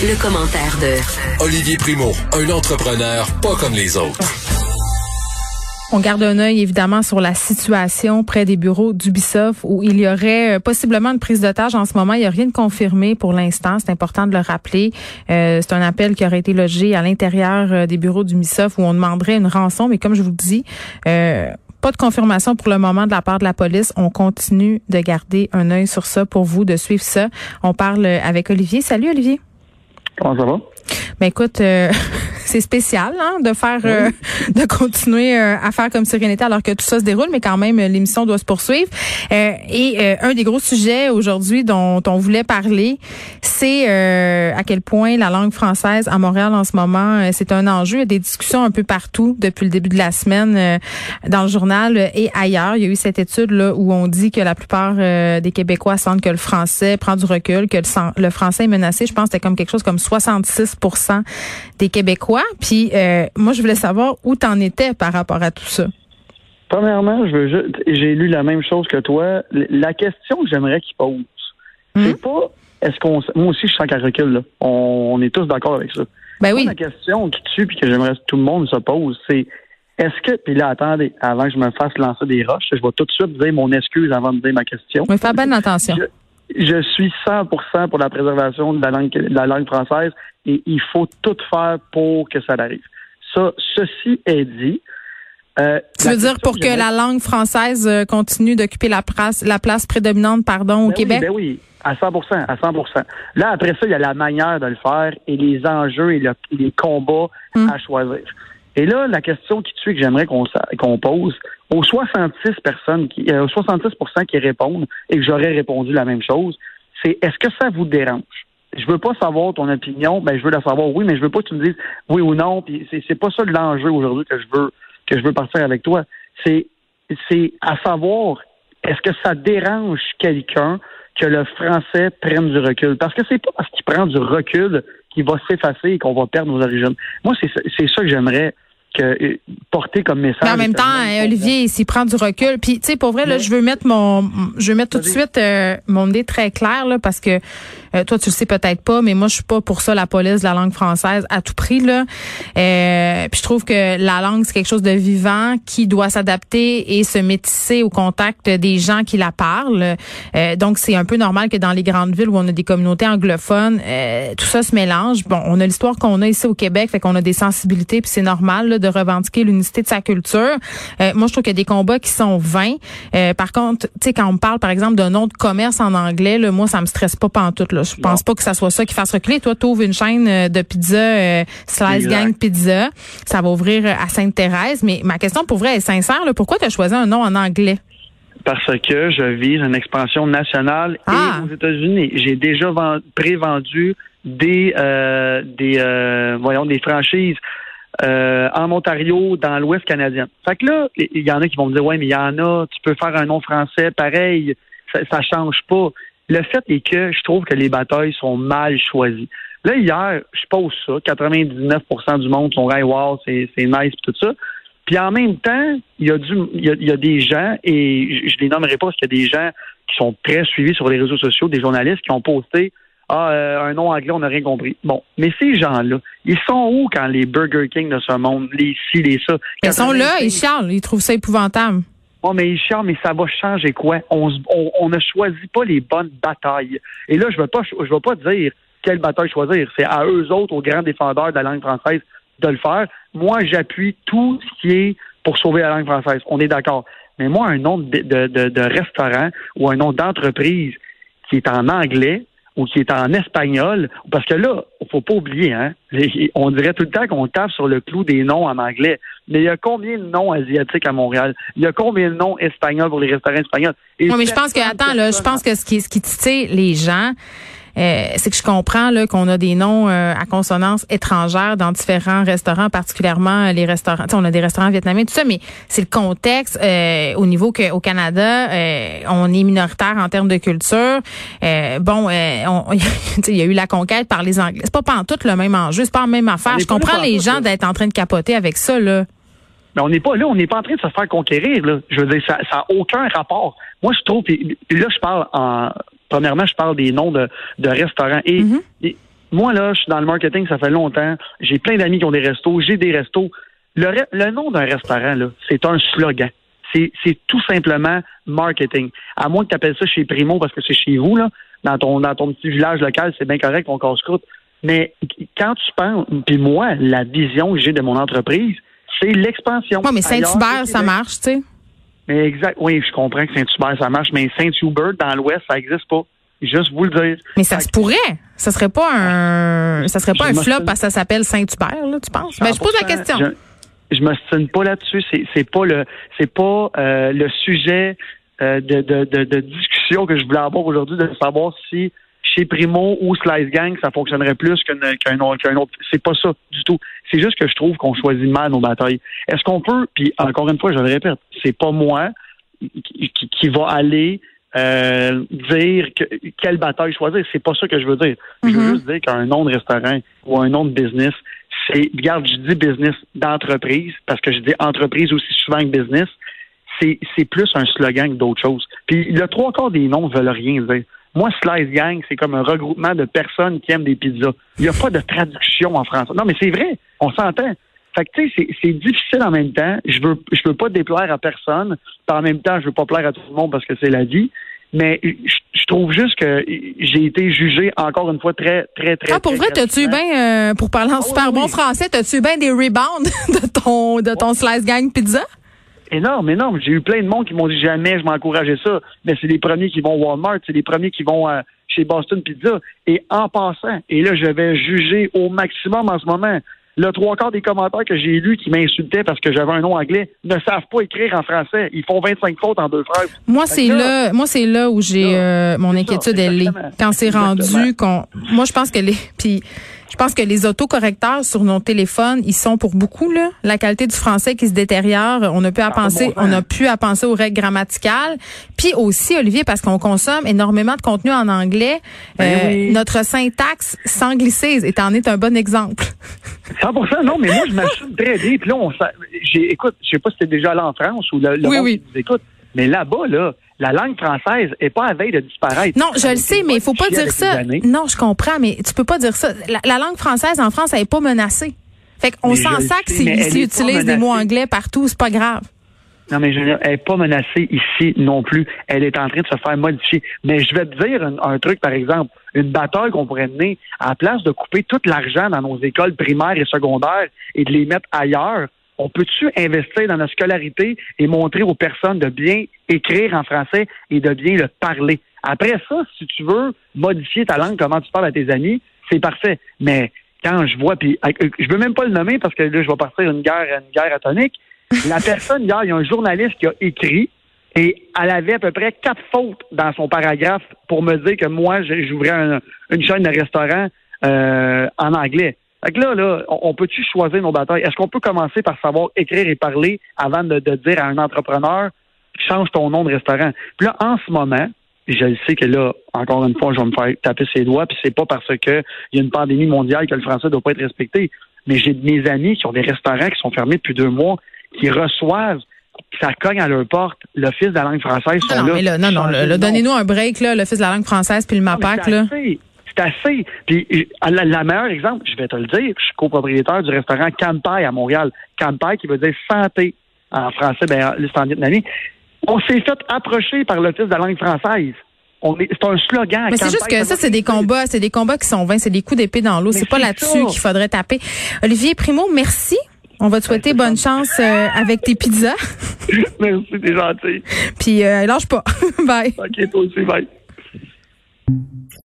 Le commentaire de Olivier Primo, un entrepreneur pas comme les autres. On garde un œil évidemment sur la situation près des bureaux d'Ubisoft où il y aurait euh, possiblement une prise d'otage en ce moment. Il n'y a rien de confirmé pour l'instant. C'est important de le rappeler. Euh, c'est un appel qui aurait été logé à l'intérieur euh, des bureaux d'Ubisoft où on demanderait une rançon. Mais comme je vous le dis, pas de confirmation pour le moment de la part de la police. On continue de garder un œil sur ça pour vous, de suivre ça. On parle avec Olivier. Salut Olivier. Comment ça va? Ben écoute, c'est spécial hein, de faire, euh, de continuer euh, à faire comme si rien n'était alors que tout ça se déroule, mais quand même l'émission doit se poursuivre. Euh, et un des gros sujets aujourd'hui dont on voulait parler, c'est à quel point la langue française à Montréal en ce moment, c'est un enjeu. Il y a des discussions un peu partout depuis le début de la semaine dans le journal et ailleurs. Il y a eu cette étude là où on dit que la plupart des Québécois sentent que le français prend du recul, que le, le français est menacé. Je pense que c'était comme quelque chose comme 66% des Québécois puis euh, moi, je voulais savoir où t'en étais par rapport à tout ça. Premièrement, je veux j'ai lu la même chose que toi. La question que j'aimerais qu'il pose, hmm? c'est pas est-ce qu'on moi aussi je sens qu'elle recule là. On, est tous d'accord avec ça. Ben oui. la question qui tue puis que j'aimerais que tout le monde se pose, c'est est-ce que puis là attendez, avant que je me fasse lancer des roches, je vais tout de suite dire mon excuse avant de dire ma question. Mais fais bonne attention. Je, suis 100% pour la préservation de la langue de la langue française et il faut tout faire pour que ça arrive. Ça, ceci est dit. Euh, tu veux dire pour que, la langue française euh, continue d'occuper la place, la place prédominante, pardon, au ben Québec? ben oui, à 100 à 100 Là, après ça, il y a la manière de le faire et les enjeux et les combats hum. à choisir. Et là, la question qui tue que j'aimerais qu'on pose aux 66 personnes qui, euh, aux 66 qui répondent et que j'aurais répondu la même chose, c'est est-ce que ça vous dérange? je veux pas savoir ton opinion, ben je veux la savoir oui, mais je veux pas que tu me dises oui ou non. Puis c'est, pas ça l'enjeu aujourd'hui que je veux que je veux partir avec toi. C'est c'est à savoir est-ce que ça dérange quelqu'un que le français prenne du recul? Parce que c'est pas parce qu'il prend du recul qu'il va s'effacer et qu'on va perdre nos origines. Moi, c'est ça que j'aimerais que, euh, porter comme message. Mais en même temps, Olivier, s'il prend du recul, puis tu sais, pour vrai, là, je veux mettre mon, je veux mettre tout de suite euh, mon idée très clair là, parce que euh, toi, tu le sais peut-être pas, mais moi, je suis pas pour ça la police de la langue française à tout prix là. Euh, puis je trouve que la langue c'est quelque chose de vivant qui doit s'adapter et se métisser au contact des gens qui la parlent. donc c'est un peu normal que dans les grandes villes où on a des communautés anglophones, tout ça se mélange. Bon, on a l'histoire qu'on a ici au Québec, fait qu'on a des sensibilités, puis c'est normal de revendiquer l'unicité de sa culture. Euh, moi, je trouve qu'il y a des combats qui sont vains. Euh, par contre, tu sais, quand on parle, par exemple, d'un nom de commerce en anglais, là, moi, ça me stresse pas pantoute. Là. Je pense pas que ça soit ça qui fasse reculer. Toi, tu ouvres une chaîne euh, de pizza, Slice Gang Pizza. Ça va ouvrir à Sainte-Thérèse. Mais ma question, pour vrai, est sincère. Là, pourquoi tu as choisi un nom en anglais? parce que je vise une expansion nationale et ah! aux États-Unis. J'ai déjà pré-vendu des des voyons des franchises euh, en Ontario, dans l'Ouest canadien. Fait que là, il y en a qui vont me dire, ouais, mais il y en a, tu peux faire un nom français, pareil, ça, ça change pas. Le fait est que je trouve que les batailles sont mal choisies. Là, hier, je pose ça, 99% du monde sont hey, wow, c'est, nice tout ça. Puis en même temps, il y a du, il y a, des gens, et je, je les nommerai pas parce qu'il y a des gens qui sont très suivis sur les réseaux sociaux, des journalistes qui ont posté ah, euh, un nom anglais, on n'a rien compris. Bon, mais ces gens-là, ils sont où quand les Burger King de ce monde, les ci, les ça? Ils sont là, ils charlent, ils trouvent ça épouvantable. Oh, mais charlent, mais ça va changer quoi? On, ne choisit pas les bonnes batailles. Et là, je ne pas, veux pas dire quelle bataille choisir. C'est à eux autres, aux grands défendeurs de la langue française, de le faire. Moi, j'appuie tout ce qui est pour sauver la langue française. On est d'accord. Mais moi, un nom de, de, de restaurant ou un nom d'entreprise qui est en anglais, ou qui est en espagnol, parce que là, faut pas oublier, hein, on dirait tout le temps qu'on tape sur le clou des noms en anglais, mais il y a combien de noms asiatiques à Montréal? Il y a combien de noms espagnols pour les restaurants espagnols? Oui, mais je pense que, attends, là, je pense que ce qui, ce qui titille les gens, euh, c'est que je comprends là qu'on a des noms euh, à consonance étrangère dans différents restaurants, particulièrement les restaurants. On a des restaurants vietnamiens, tout ça, mais c'est le contexte euh, au niveau qu'au Canada, on est minoritaire en termes de culture. bon, il y a eu la conquête par les Anglais. C'est pas pas en tout le même enjeu, c'est pas la même affaire. Je comprends les gens d'être en train de capoter avec ça là. Mais on n'est pas là, on n'est pas en train de se faire conquérir. Là. Je veux dire, ça n'a aucun rapport. Moi, je trouve, là, je parle en, Premièrement, je parle des noms de, restaurants. Et, mhm. moi, là, je suis dans le marketing, ça fait longtemps. J'ai plein d'amis qui ont des restos, j'ai des restos. Le, le nom d'un restaurant, là, c'est un slogan. C'est tout simplement marketing. À moins que tu appelles ça chez Primo parce que c'est chez vous, là, dans ton, dans ton petit village local, c'est bien correct, on casse-croûte. Mais quand tu penses, puis moi, la vision que j'ai de mon entreprise, c'est l'expansion. Oui, mais Saint-Hubert, ça marche, tu sais. Mais exact, oui, je comprends que Saint-Hubert, ça marche, mais Saint-Hubert, dans l'Ouest, ça n'existe pas. Juste vous le dire. Mais ça se pourrait. Ça serait pas un, ça serait pas un flop parce que ça s'appelle Saint-Hubert, là, tu penses? Mais ben, je pose la question. Je, je me stigne pas là-dessus. C'est, c'est pas le, c'est pas euh, le sujet euh, de, de, de, de, discussion que je voulais avoir aujourd'hui de savoir si chez Primo ou Slice Gang, ça fonctionnerait plus qu'un qu'un autre. C'est pas ça du tout. C'est juste que je trouve qu'on choisit mal nos batailles. Est-ce qu'on peut, puis encore une fois, je le répète, c'est pas moi qui, qui, va aller euh, dire que, quelle bataille choisir. C'est pas ça que je veux dire. Je veux mm-hmm. juste dire qu'un nom de restaurant ou un nom de business, c'est, regarde, je dis business d'entreprise, parce que je dis entreprise aussi souvent que business, c'est, c'est plus un slogan que d'autres choses. Puis le trois quarts des noms veulent rien dire. Moi, Slice Gang, c'est comme un regroupement de personnes qui aiment des pizzas. Il n'y a pas de traduction en français. Non, mais c'est vrai, on s'entend. Fait que, tu sais, c'est difficile en même temps. Je veux, je veux pas déplaire à personne. en même temps, je veux pas plaire à tout le monde parce que c'est la vie. Mais je, trouve juste que j'ai été jugé encore une fois très, très, très. Ah, pour vrai, t'as-tu bien, euh, pour parler en ah super bon français, t'as-tu bien des rebounds de ton, de ton Slice Gang pizza? Énorme, énorme. J'ai eu plein de monde qui m'ont dit jamais je m'encourageais ça. Mais c'est les premiers qui vont Walmart, c'est les premiers qui vont euh, chez Boston Pizza. Et en passant, et là, je vais juger au maximum en ce moment le trois quarts des commentaires que j'ai lus qui m'insultaient parce que j'avais un nom anglais ne savent pas écrire en français. Ils font 25 fautes en deux phrases. Moi, c'est là, moi, c'est là où j'ai euh, mon inquiétude, elle est. Quand c'est rendu qu'on, moi, je pense que les, puis je pense que les autocorrecteurs sur nos téléphones, ils sont pour beaucoup là, la qualité du français qui se détériore. On a pu à penser, on a pu à penser aux règles grammaticales. Puis aussi, Olivier, parce qu'on consomme énormément de contenu en anglais, ben euh, notre syntaxe s'anglicise et en est un bon exemple. 100 non, mais moi, je m'assume très bien. Puis là, on, j'ai, écoute, je sais pas si c'était déjà allé en France ou le, le oui, oui. écoute, mais là-bas, là, la langue française est pas à veille de disparaître. Non, je le sais, mais il faut pas dire ça. Non, je comprends, mais tu peux pas dire ça. La, langue française en France, elle est pas menacée. Fait qu'on s'en sac s'ils utilisent des mots anglais partout, c'est pas grave. Non, mais je elle n'est pas menacée ici non plus. Elle est en train de se faire modifier. Mais je vais te dire un, truc, par exemple, une bataille qu'on pourrait mener, à la place de couper tout l'argent dans nos écoles primaires et secondaires et de les mettre ailleurs, on peut-tu investir dans la scolarité et montrer aux personnes de bien écrire en français et de bien le parler? Après ça, si tu veux modifier ta langue, comment tu parles à tes amis, c'est parfait. Mais quand je vois, puis euh, je veux même pas le nommer parce que là, je vais partir une guerre, une guerre atomique. La personne, hier, il y a un journaliste qui a écrit et elle avait à peu près quatre fautes dans son paragraphe pour me dire que moi, j'ouvrais une chaîne de restaurant euh, en anglais. Fait que là, là, on, peut-tu choisir nos batailles? Est-ce qu'on peut commencer par savoir écrire et parler avant de, dire à un entrepreneur change ton nom de restaurant? Puis là, en ce moment, je sais que là, encore une fois, je vais me faire taper ses doigts, puis c'est pas parce que il y a une pandémie mondiale que le français ne doit pas être respecté. Mais j'ai mes amis qui ont des restaurants qui sont fermés depuis deux mois, qui reçoivent ça cogne à leur porte. L'Office de la langue française sont non, là. non, non, donnez-nous un break, là, l'Office de la langue française puis le MAPAC. Là assez. Puis la, la meilleure exemple, je vais te le dire, je suis copropriétaire du restaurant Campai à Montréal. Campai qui veut dire santé en français, ben, c'est en vietnamien. On s'est fait approcher par l'Office de la langue française. C'est un slogan. Mais c'est juste que ça, c'est des combats, c'est des combats qui sont vains, c'est des coups d'épée dans l'eau. C'est pas là-dessus qu'il faudrait taper. Olivier Primo, merci. On va te souhaiter bonne chance euh, avec tes pizzas. merci, t'es gentil. Puis euh, lâche pas. bye. OK, toi aussi, bye.